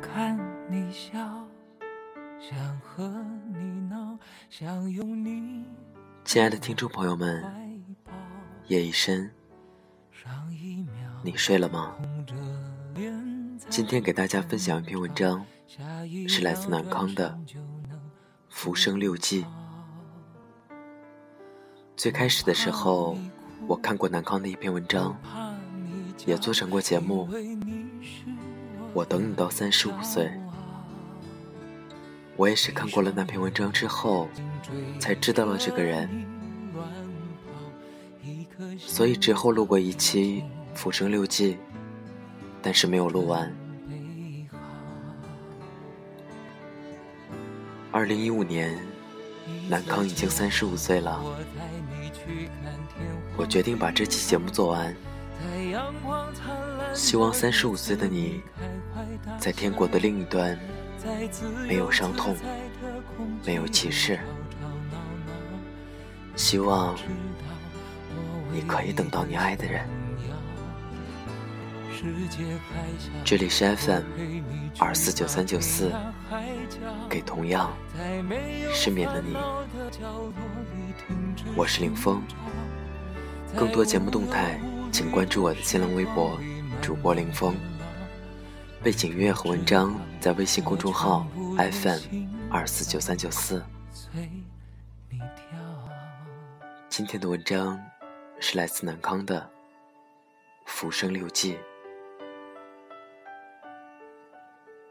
看你笑，想和你闹，想拥你亲爱的听众朋友们，夜已深，你睡了吗？今天给大家分享一篇文章，是来自南康的浮生六记》。最开始的时候，我看过南康的一篇文章，也做成过节目。我等你到三十五岁。我也是看过了那篇文章之后，才知道了这个人，所以之后录过一期《浮生六记》，但是没有录完。二零一五年，南康已经三十五岁了。我决定把这期节目做完，希望三十五岁的你，在天国的另一端，没有伤痛没有歧视。希望你可以等到你爱的人。这里是 FM 二四九三九四，给同样失眠的你我是林峰更多节目动态，请关注我的新浪微博主播林峰。背景音乐和文章在微信公众号 FM 二四九三九四。今天的文章是来自南康的《浮生六记》，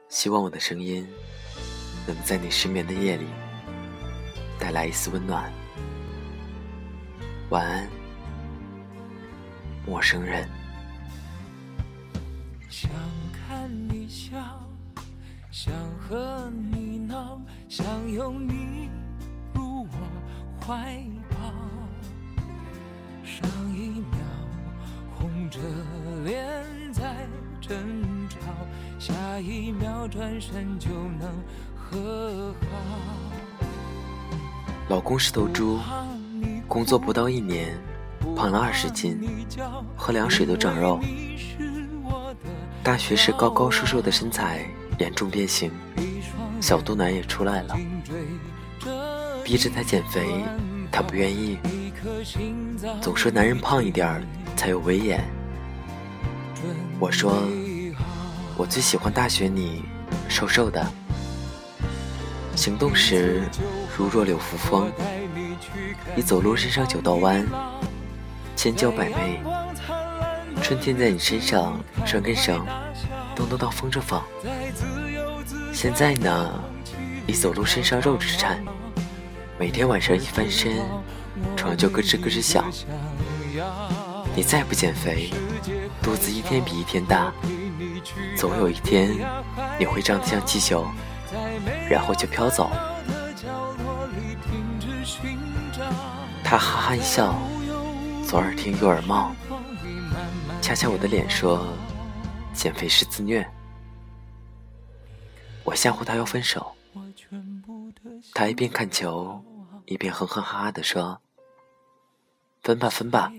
希望我的声音能在你失眠的夜里带来一丝温暖。晚安，陌生人。想和你闹，想拥你入我怀抱。上一秒红着脸在争吵，下一秒转身就能和好。老公是头猪，工作不到一年，胖了二十斤，喝凉水都长肉。大学时高高瘦瘦的身材严重变形，小肚腩也出来了。逼着他减肥，他不愿意，总说男人胖一点才有威严。我说，我最喜欢大学你瘦瘦的，行动时如弱柳扶风，一走路身上九道弯，千娇百媚。春天在你身上拴根绳，动动到风筝放。现在呢，一走路身上肉直颤，每天晚上一翻身，床就咯吱咯吱响。你再不减肥，肚子一天比一天大，总有一天你会胀得像气球，然后就飘走。他哈哈一笑，左耳听右耳冒。掐掐我的脸说：“减肥是自虐。”我吓唬他要分手，他一边看球，一边哼哼哈哈的说：“分吧分吧，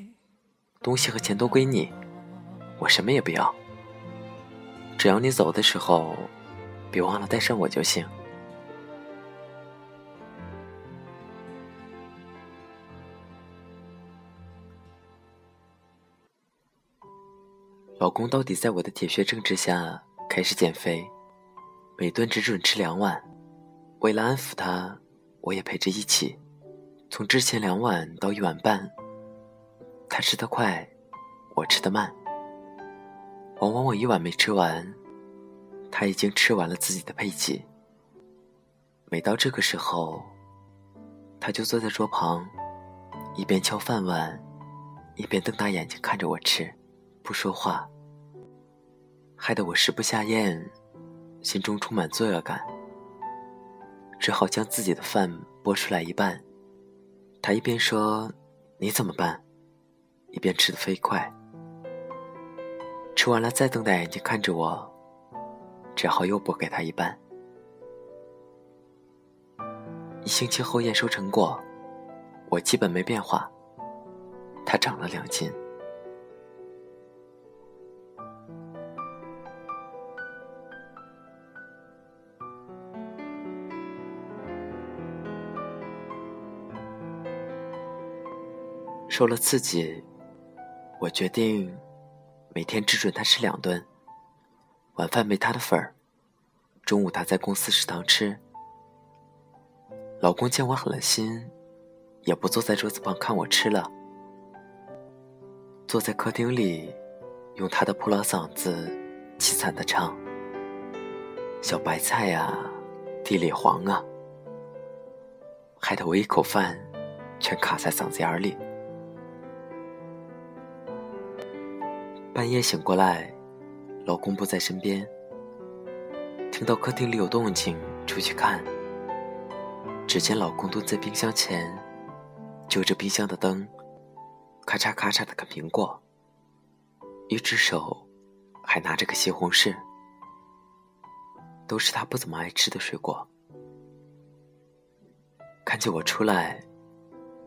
东西和钱都归你，我什么也不要，只要你走的时候，别忘了带上我就行。”老公到底在我的铁血政治下开始减肥，每顿只准吃两碗。为了安抚他，我也陪着一起，从之前两碗到一碗半。他吃得快，我吃得慢。往往我一碗没吃完，他已经吃完了自己的配给。每到这个时候，他就坐在桌旁，一边敲饭碗，一边瞪大眼睛看着我吃。不说话，害得我食不下咽，心中充满罪恶感，只好将自己的饭拨出来一半。他一边说“你怎么办”，一边吃得飞快。吃完了再瞪大眼睛看着我，只好又拨给他一半。一星期后验收成果，我基本没变化，他长了两斤。受了刺激，我决定每天只准他吃两顿，晚饭没他的份儿，中午他在公司食堂吃。老公见我狠了心，也不坐在桌子旁看我吃了，坐在客厅里，用他的破老嗓子凄惨的唱：“小白菜呀，地里黄啊。”害得我一口饭全卡在嗓子眼里。半夜醒过来，老公不在身边。听到客厅里有动静，出去看，只见老公蹲在冰箱前，就着冰箱的灯，咔嚓咔嚓的啃苹果，一只手还拿着个西红柿，都是他不怎么爱吃的水果。看见我出来，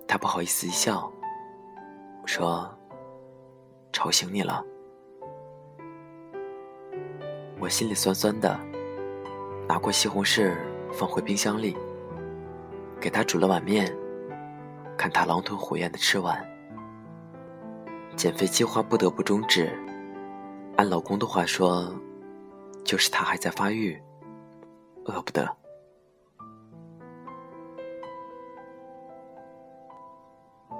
他不好意思一笑，说：“吵醒你了。”我心里酸酸的，拿过西红柿放回冰箱里，给他煮了碗面，看他狼吞虎咽的吃完。减肥计划不得不终止，按老公的话说，就是他还在发育，饿不得。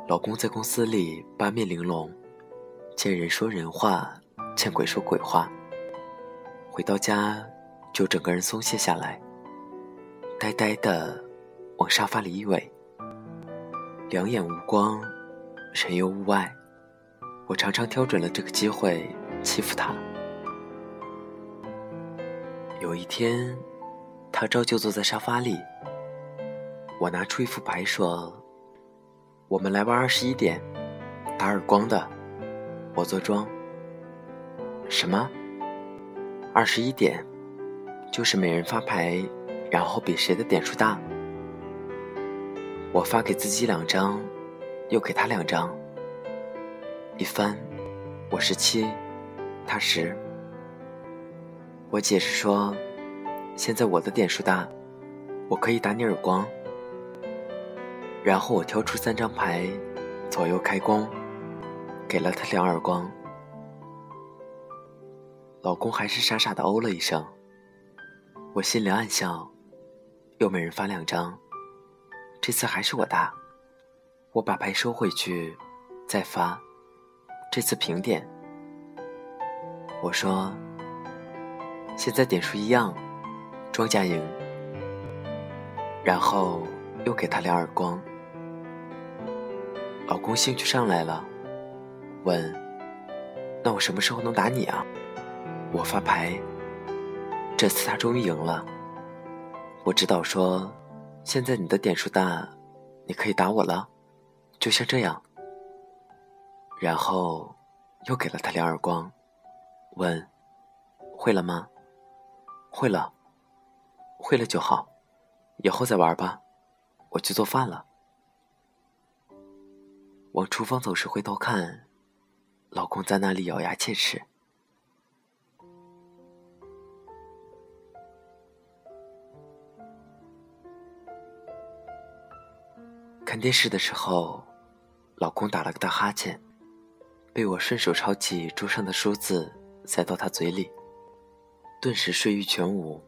老公在公司里八面玲珑，见人说人话，见鬼说鬼话。回到家就整个人松懈下来，呆呆的往沙发里一偎，两眼无光，神游物外。我常常挑准了这个机会欺负他。有一天，他照旧坐在沙发里，我拿出一副牌说。我们来玩二十一点，打耳光的，我做庄。什么？二十一点，就是每人发牌，然后比谁的点数大。我发给自己两张，又给他两张。一翻，我是七，他十。我解释说，现在我的点数大，我可以打你耳光。然后我挑出三张牌，左右开弓，给了他两耳光。老公还是傻傻的哦了一声，我心里暗笑，又每人发两张，这次还是我大。我把牌收回去，再发，这次平点。我说，现在点数一样，庄家赢。然后又给他两耳光。老公兴趣上来了，问：“那我什么时候能打你啊？”我发牌，这次他终于赢了。我指导说：“现在你的点数大，你可以打我了，就像这样。”然后又给了他两耳光，问：“会了吗？”“会了，会了就好，以后再玩吧，我去做饭了。”往厨房走时，回头看，老公在那里咬牙切齿。看电视的时候，老公打了个大哈欠，被我顺手抄起桌上的梳子塞到他嘴里，顿时睡意全无。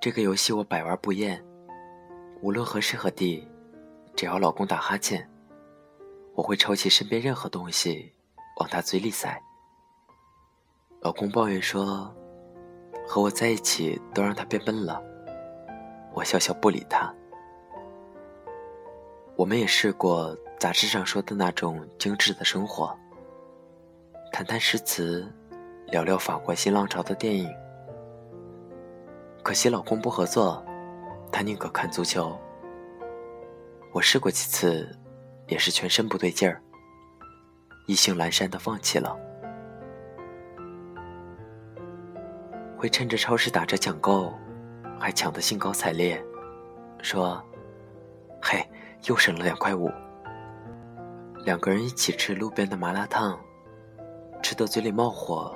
这个游戏我百玩不厌，无论何时何地。只要老公打哈欠，我会抄起身边任何东西往他嘴里塞。老公抱怨说：“和我在一起都让他变笨了。”我笑笑不理他。我们也试过杂志上说的那种精致的生活，谈谈诗词，聊聊法国新浪潮的电影。可惜老公不合作，他宁可看足球。我试过几次，也是全身不对劲儿，意兴阑珊的放弃了。会趁着超市打折抢购，还抢得兴高采烈，说：“嘿，又省了两块五。”两个人一起吃路边的麻辣烫，吃的嘴里冒火，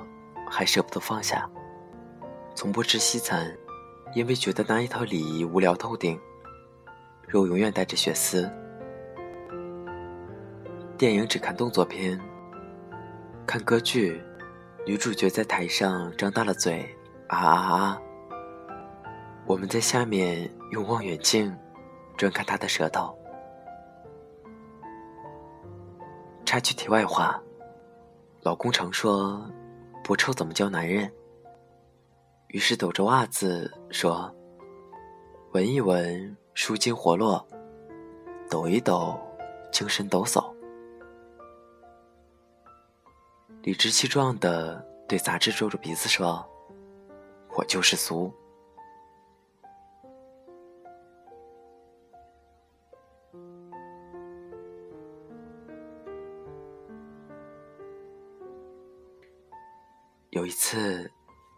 还舍不得放下。从不吃西餐，因为觉得那一套礼仪无聊透顶。肉永远带着血丝，电影只看动作片，看歌剧，女主角在台上张大了嘴，啊啊啊！我们在下面用望远镜专看她的舌头。插句题外话，老公常说不臭怎么叫男人？于是抖着袜子说：“闻一闻，舒筋活络；抖一抖，精神抖擞。”理直气壮的对杂志皱着鼻子说：“我就是俗。”有一次，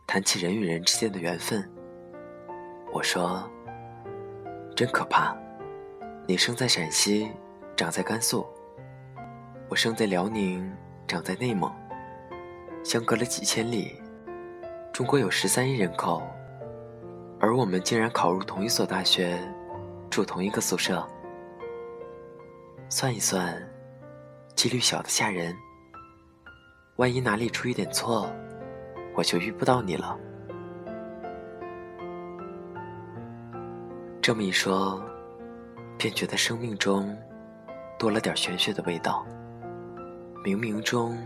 谈起人与人之间的缘分，我说：“真可怕，你生在陕西，长在甘肃；我生在辽宁，长在内蒙。”相隔了几千里，中国有十三亿人口，而我们竟然考入同一所大学，住同一个宿舍。算一算，几率小的吓人。万一哪里出一点错，我就遇不到你了。这么一说，便觉得生命中多了点玄学的味道。冥冥中。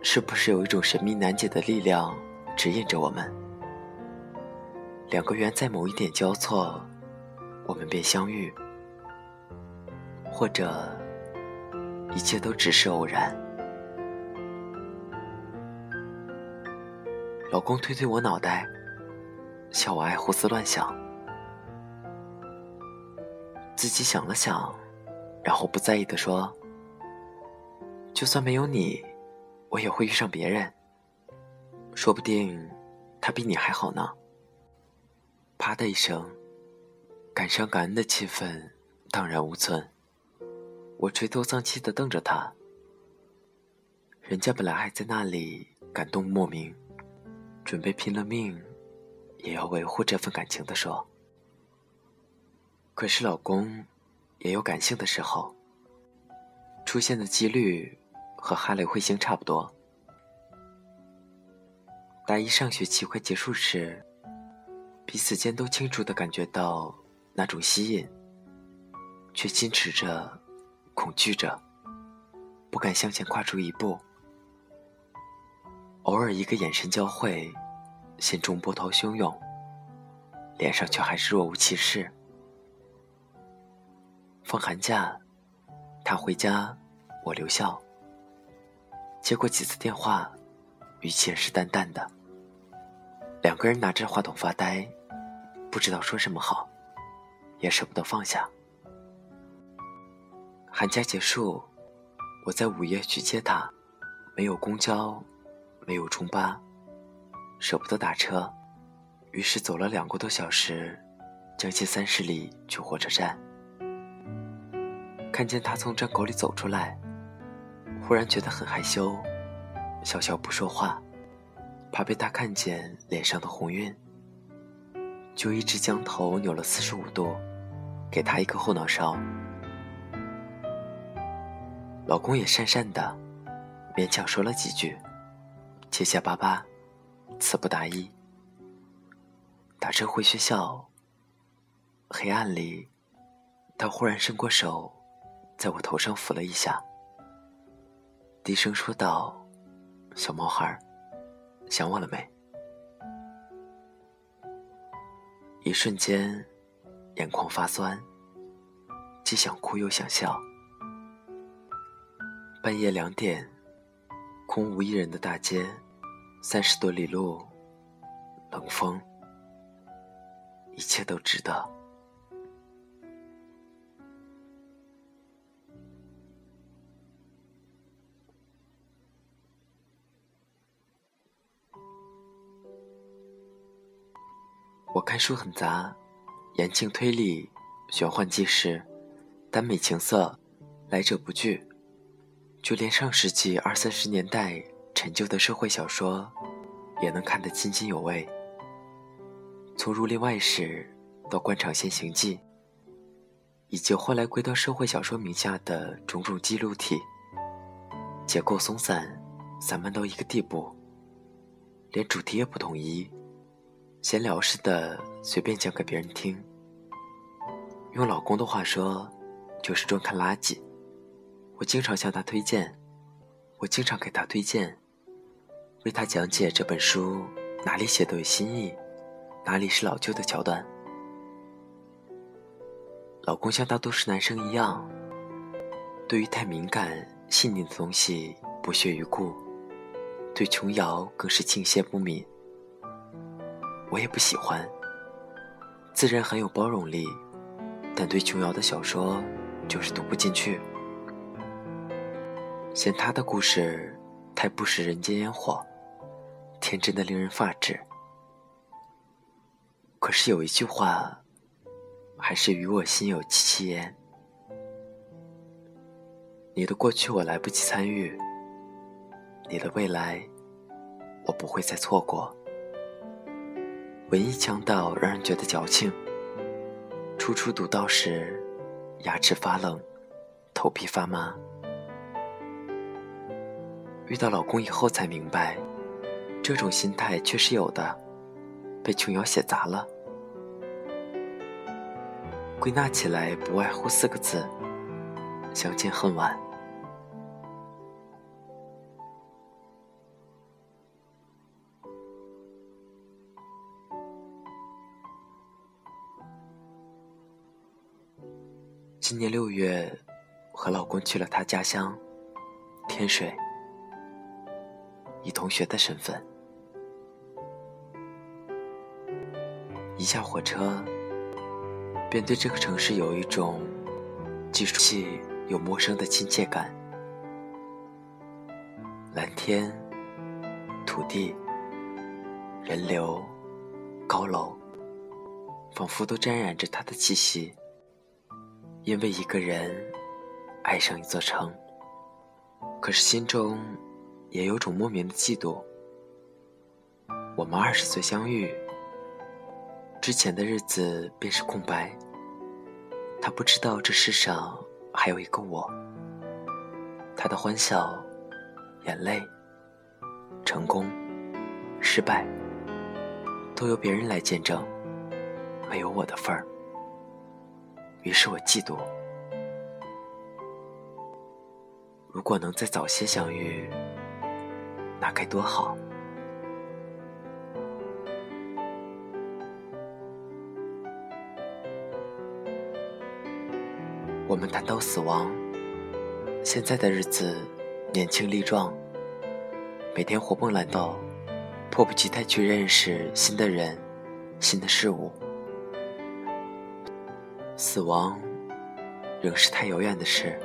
是不是有一种神秘难解的力量指引着我们？两个圆在某一点交错，我们便相遇；或者，一切都只是偶然。老公推推我脑袋，笑我爱胡思乱想。自己想了想，然后不在意的说：“就算没有你。”我也会遇上别人，说不定他比你还好呢。啪的一声，感伤感恩的气氛荡然无存。我垂头丧气的瞪着他，人家本来还在那里感动莫名，准备拼了命也要维护这份感情的说。可是老公也有感性的时候，出现的几率。和哈雷彗星差不多。大一上学期快结束时，彼此间都清楚的感觉到那种吸引，却矜持着，恐惧着，不敢向前跨出一步。偶尔一个眼神交汇，心中波涛汹涌，脸上却还是若无其事。放寒假，他回家，我留校。接过几次电话，语气也是淡淡的。两个人拿着话筒发呆，不知道说什么好，也舍不得放下。寒假结束，我在午夜去接他，没有公交，没有中巴，舍不得打车，于是走了两个多小时，将近三十里去火车站。看见他从站口里走出来。忽然觉得很害羞，笑笑不说话，怕被他看见脸上的红晕，就一直将头扭了四十五度，给他一个后脑勺。老公也讪讪的，勉强说了几句，结结巴巴，词不达意。打车回学校，黑暗里，他忽然伸过手，在我头上抚了一下。低声说道：“小毛孩，想我了没？”一瞬间，眼眶发酸，既想哭又想笑。半夜两点，空无一人的大街，三十多里路，冷风，一切都值得。我看书很杂，言情推理、玄幻纪实、耽美情色，来者不拒。就连上世纪二三十年代陈旧的社会小说，也能看得津津有味。从《儒林外史》到《官场现形记》，以及后来归到社会小说名下的种种记录体，结构松散，散漫到一个地步，连主题也不统一，闲聊似的随便讲给别人听。用老公的话说，就是专看垃圾。我经常向他推荐，我经常给他推荐，为他讲解这本书哪里写的有新意，哪里是老旧的桥段。老公像大多数男生一样，对于太敏感、细腻的东西不屑一顾，对琼瑶更是敬谢不敏。我也不喜欢，自然很有包容力，但对琼瑶的小说就是读不进去。嫌他的故事太不食人间烟火，天真的令人发指。可是有一句话，还是与我心有戚戚焉。你的过去我来不及参与，你的未来我不会再错过。文艺腔调让人觉得矫情，初初读到时，牙齿发冷，头皮发麻。遇到老公以后才明白，这种心态确实有的，被琼瑶写砸了。归纳起来，不外乎四个字：相见恨晚。今年六月，我和老公去了他家乡天水。以同学的身份，一下火车，便对这个城市有一种既熟悉又陌生的亲切感。蓝天、土地、人流、高楼，仿佛都沾染着他的气息。因为一个人爱上一座城，可是心中……也有种莫名的嫉妒。我们二十岁相遇，之前的日子便是空白。他不知道这世上还有一个我。他的欢笑、眼泪、成功、失败，都由别人来见证，没有我的份儿。于是我嫉妒。如果能再早些相遇。那该多好！我们谈到死亡，现在的日子年轻力壮，每天活蹦乱跳，迫不及待去认识新的人、新的事物。死亡仍是太遥远的事。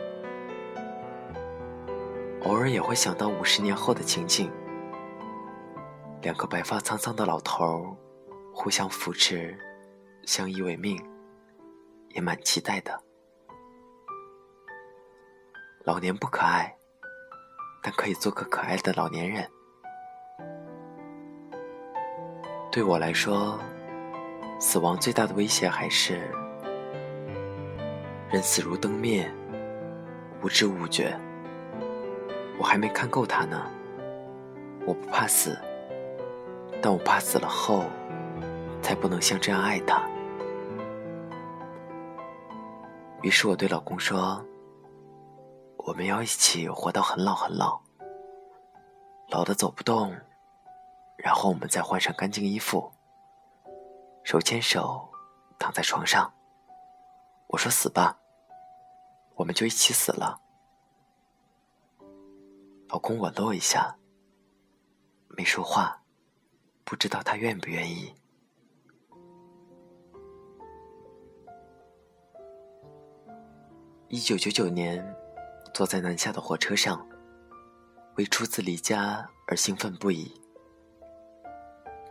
偶尔也会想到五十年后的情景，两个白发苍苍的老头儿互相扶持，相依为命，也蛮期待的。老年不可爱，但可以做个可爱的老年人。对我来说，死亡最大的威胁还是人死如灯灭，无知无觉。我还没看够他呢。我不怕死，但我怕死了后，才不能像这样爱他。于是我对老公说：“我们要一起活到很老很老，老的走不动，然后我们再换上干净衣服，手牵手躺在床上。我说死吧，我们就一起死了。”老公吻了我一下，没说话，不知道他愿不愿意。一九九九年，坐在南下的火车上，为初次离家而兴奋不已。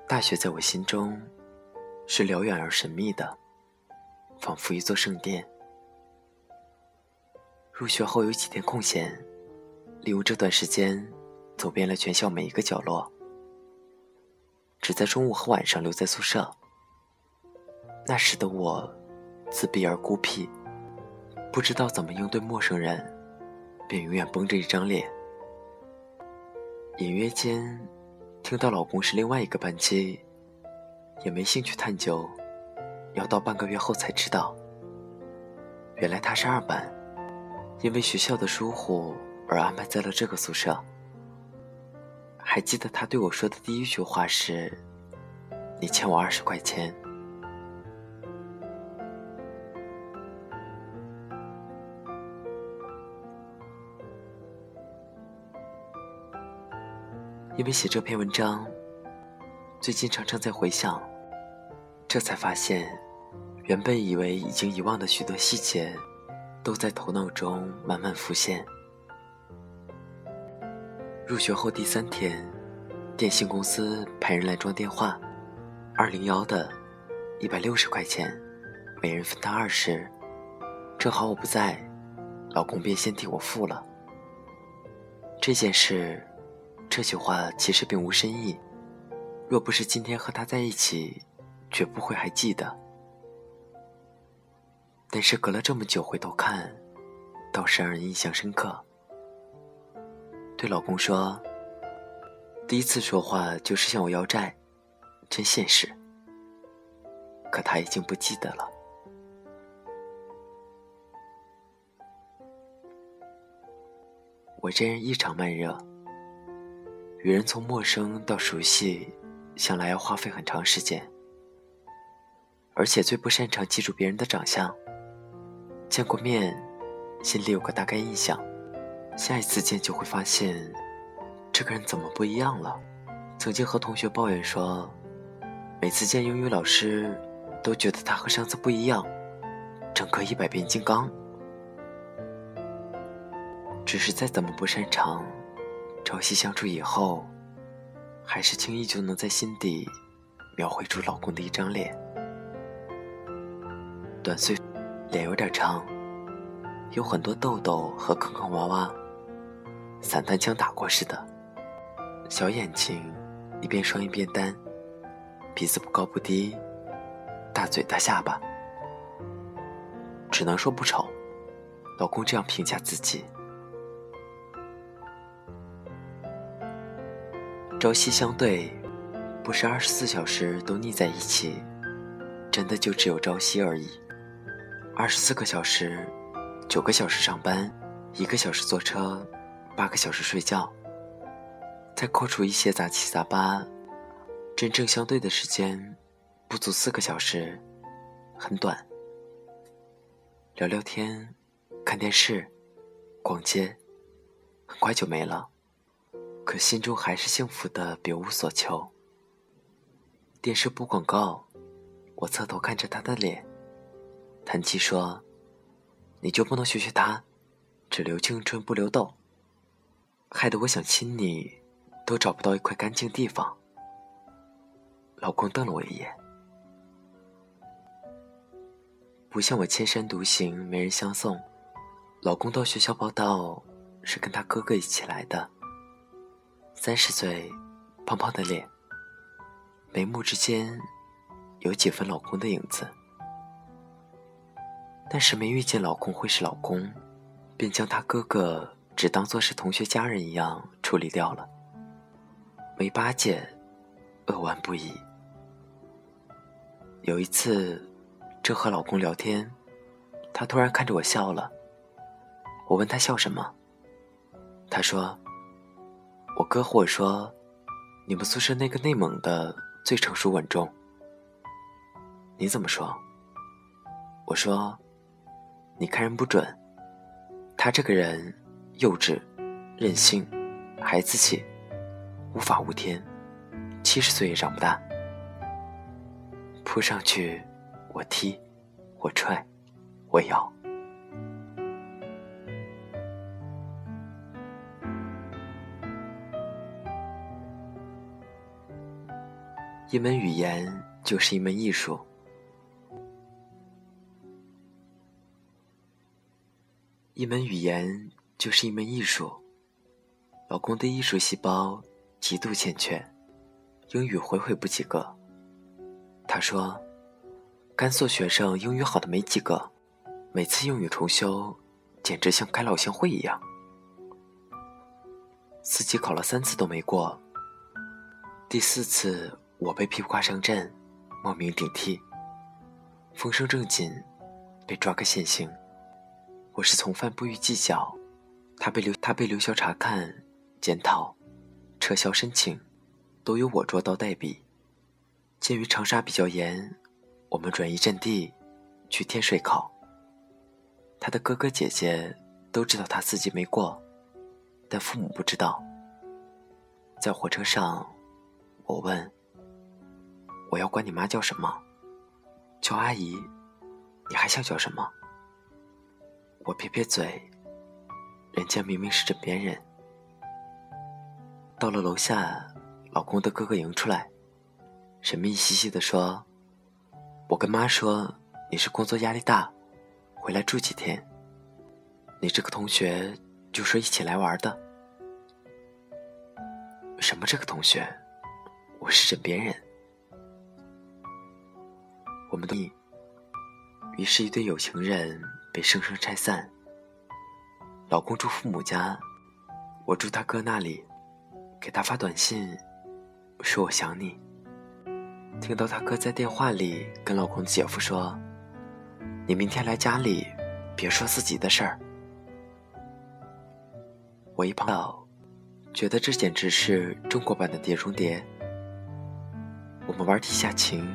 大学在我心中是辽远而神秘的，仿佛一座圣殿。入学后有几天空闲。利用这段时间，走遍了全校每一个角落，只在中午和晚上留在宿舍。那时的我，自闭而孤僻，不知道怎么应对陌生人，便永远绷着一张脸，隐约间听到老公是另外一个班级，也没兴趣探究，要到半个月后才知道，原来他是二班，因为学校的疏忽而安排在了这个宿舍。还记得他对我说的第一句话是：“你欠我二十块钱。”因为写这篇文章，最近常常在回想，这才发现，原本以为已经遗忘的许多细节，都在头脑中慢慢浮现。入学后第三天，电信公司派人来装电话，二零幺的，一百六十块钱，每人分摊二十，正好我不在，老公便先替我付了。这件事。这句话其实并无深意，若不是今天和他在一起，绝不会还记得。但是隔了这么久回头看，倒是让人印象深刻。对老公说：“第一次说话就是向我要债，真现实。”可他已经不记得了。我这人异常慢热。与人从陌生到熟悉，想来要花费很长时间，而且最不擅长记住别人的长相。见过面，心里有个大概印象，下一次见就会发现，这个人怎么不一样了。曾经和同学抱怨说，每次见英语老师，都觉得他和上次不一样，整个一百变金刚。只是再怎么不擅长。朝夕相处以后，还是轻易就能在心底描绘出老公的一张脸，短碎，脸有点长，有很多痘痘和坑坑洼洼，散弹枪打过似的。小眼睛一边双一边单，鼻子不高不低，大嘴大下巴，只能说不丑。老公这样评价自己。朝夕相对，不是二十四小时都腻在一起，真的就只有朝夕而已。二十四个小时，九个小时上班，一个小时坐车，八个小时睡觉，再扣除一些杂七杂八，真正相对的时间不足四个小时，很短。聊聊天，看电视，逛街，很快就没了。可心中还是幸福的，别无所求。电视播广告，我侧头看着他的脸，叹气说：“你就不能学学他，只留青春不留痘？”害得我想亲你，都找不到一块干净地方。老公瞪了我一眼，不像我千山独行，没人相送。老公到学校报道，是跟他哥哥一起来的。三十岁，胖胖的脸，眉目之间有几分老公的影子。但是没遇见老公会是老公，便将他哥哥只当做是同学家人一样处理掉了。没巴结，扼腕不已。有一次，正和老公聊天，他突然看着我笑了。我问他笑什么，他说。我哥和我说：“你们宿舍那个内蒙的最成熟稳重。”你怎么说？我说：“你看人不准，他这个人幼稚、任性、孩子气、无法无天，七十岁也长不大。扑上去，我踢，我踹，我咬。”一门语言就是一门艺术，一门语言就是一门艺术。老公的艺术细胞极度欠缺，英语回回不及格。他说，甘肃学生英语好的没几个，每次英语重修，简直像开老乡会一样。四级考了三次都没过。第四次我被披挂上阵，冒名顶替，风声正紧，被抓个现行。我是从犯，不予计较。他被留他被留校查看、检讨、撤销申请，都由我捉刀代笔。鉴于长沙比较严，我们转移阵地，去天水考。他的哥哥姐姐都知道他四级没过，但父母不知道。在火车上，我问：“我要管你妈叫什么？叫阿姨？你还想叫什么？”我撇撇嘴，人家明明是枕边人。到了楼下，老公的哥哥迎出来，神秘兮兮地说：“我跟妈说你是工作压力大，回来住几天。你这个同学就说一起来玩的。什么这个同学？我是枕边人。我们的，于是，一对有情人。”被生生拆散。老公住父母家，我住他哥那里，给他发短信，说我想你。听到他哥在电话里跟老公姐夫说：“你明天来家里，别说自己的事儿。”我一碰到觉得这简直是中国版的《碟中谍》。我们玩地下情，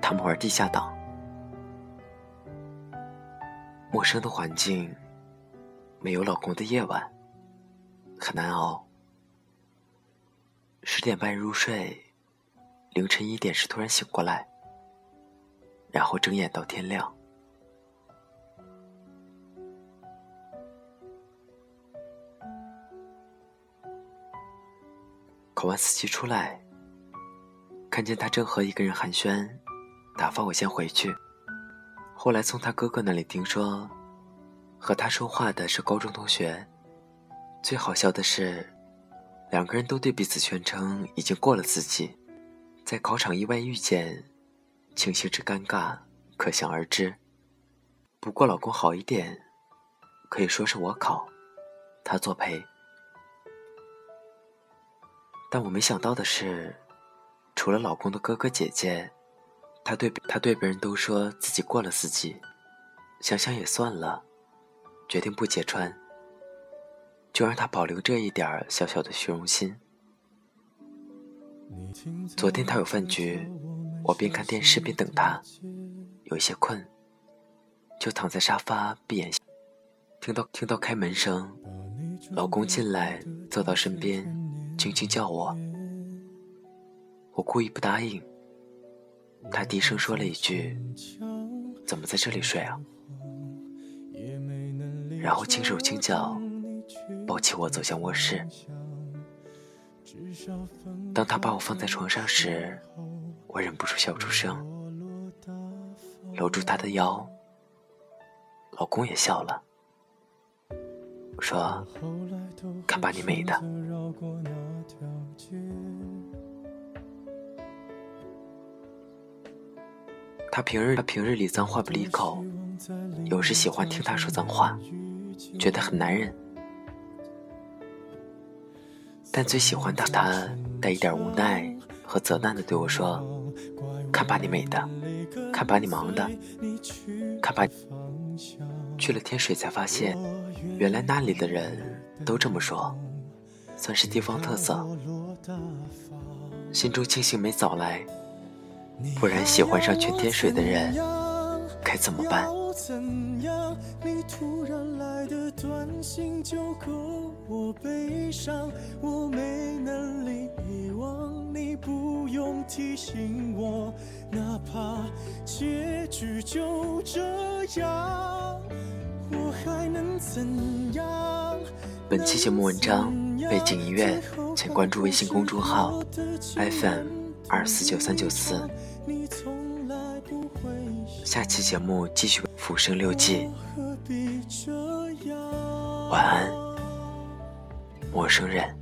他们玩地下党。陌生的环境，没有老公的夜晚，很难熬。十点半入睡，凌晨一点时突然醒过来，然后睁眼到天亮。考完四级出来，看见他正和一个人寒暄，打发我先回去。后来从他哥哥那里听说，和他说话的是高中同学。最好笑的是，两个人都对彼此宣称已经过了自己，在考场意外遇见，情形之尴尬可想而知。不过老公好一点，可以说是我考，他作陪。但我没想到的是，除了老公的哥哥姐姐。他对他对别人都说自己过了四级，想想也算了，决定不揭穿，就让他保留这一点小小的虚荣心。昨天他有饭局，我边看电视边等他，有一些困，就躺在沙发闭眼。听到听到开门声，老公进来坐到身边，轻轻叫我，我故意不答应。他低声说了一句：“怎么在这里睡啊？”然后轻手轻脚抱起我走向卧室。当他把我放在床上时，我忍不住笑出声，搂住他的腰。老公也笑了，说：“看把你美的。”他平日他平日里脏话不离口，有时喜欢听他说脏话，觉得很男人。但最喜欢他他带一点无奈和责难的对我说：“看把你美的，看把你忙的，看把……”去了天水才发现，原来那里的人都这么说，算是地方特色。心中庆幸没早来。不然，喜欢上全天水的人该怎么办？怎样？你突然来的短信就够我悲伤，我没能力遗忘，你不用提醒我，哪怕结局就这样，我还能怎样？本期节目文章背景音乐，请关注微信公众号 FM 二四九三九四。下期节目继续《浮生六记》，晚安，陌生人。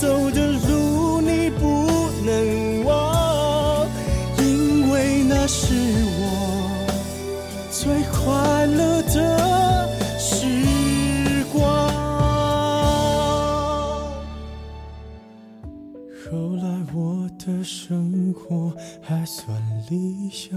走的路，你不能忘，因为那是我最快乐的时光。后来我的生活还算理想。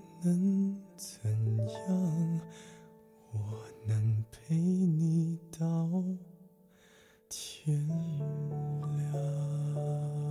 能怎样？我能陪你到天亮。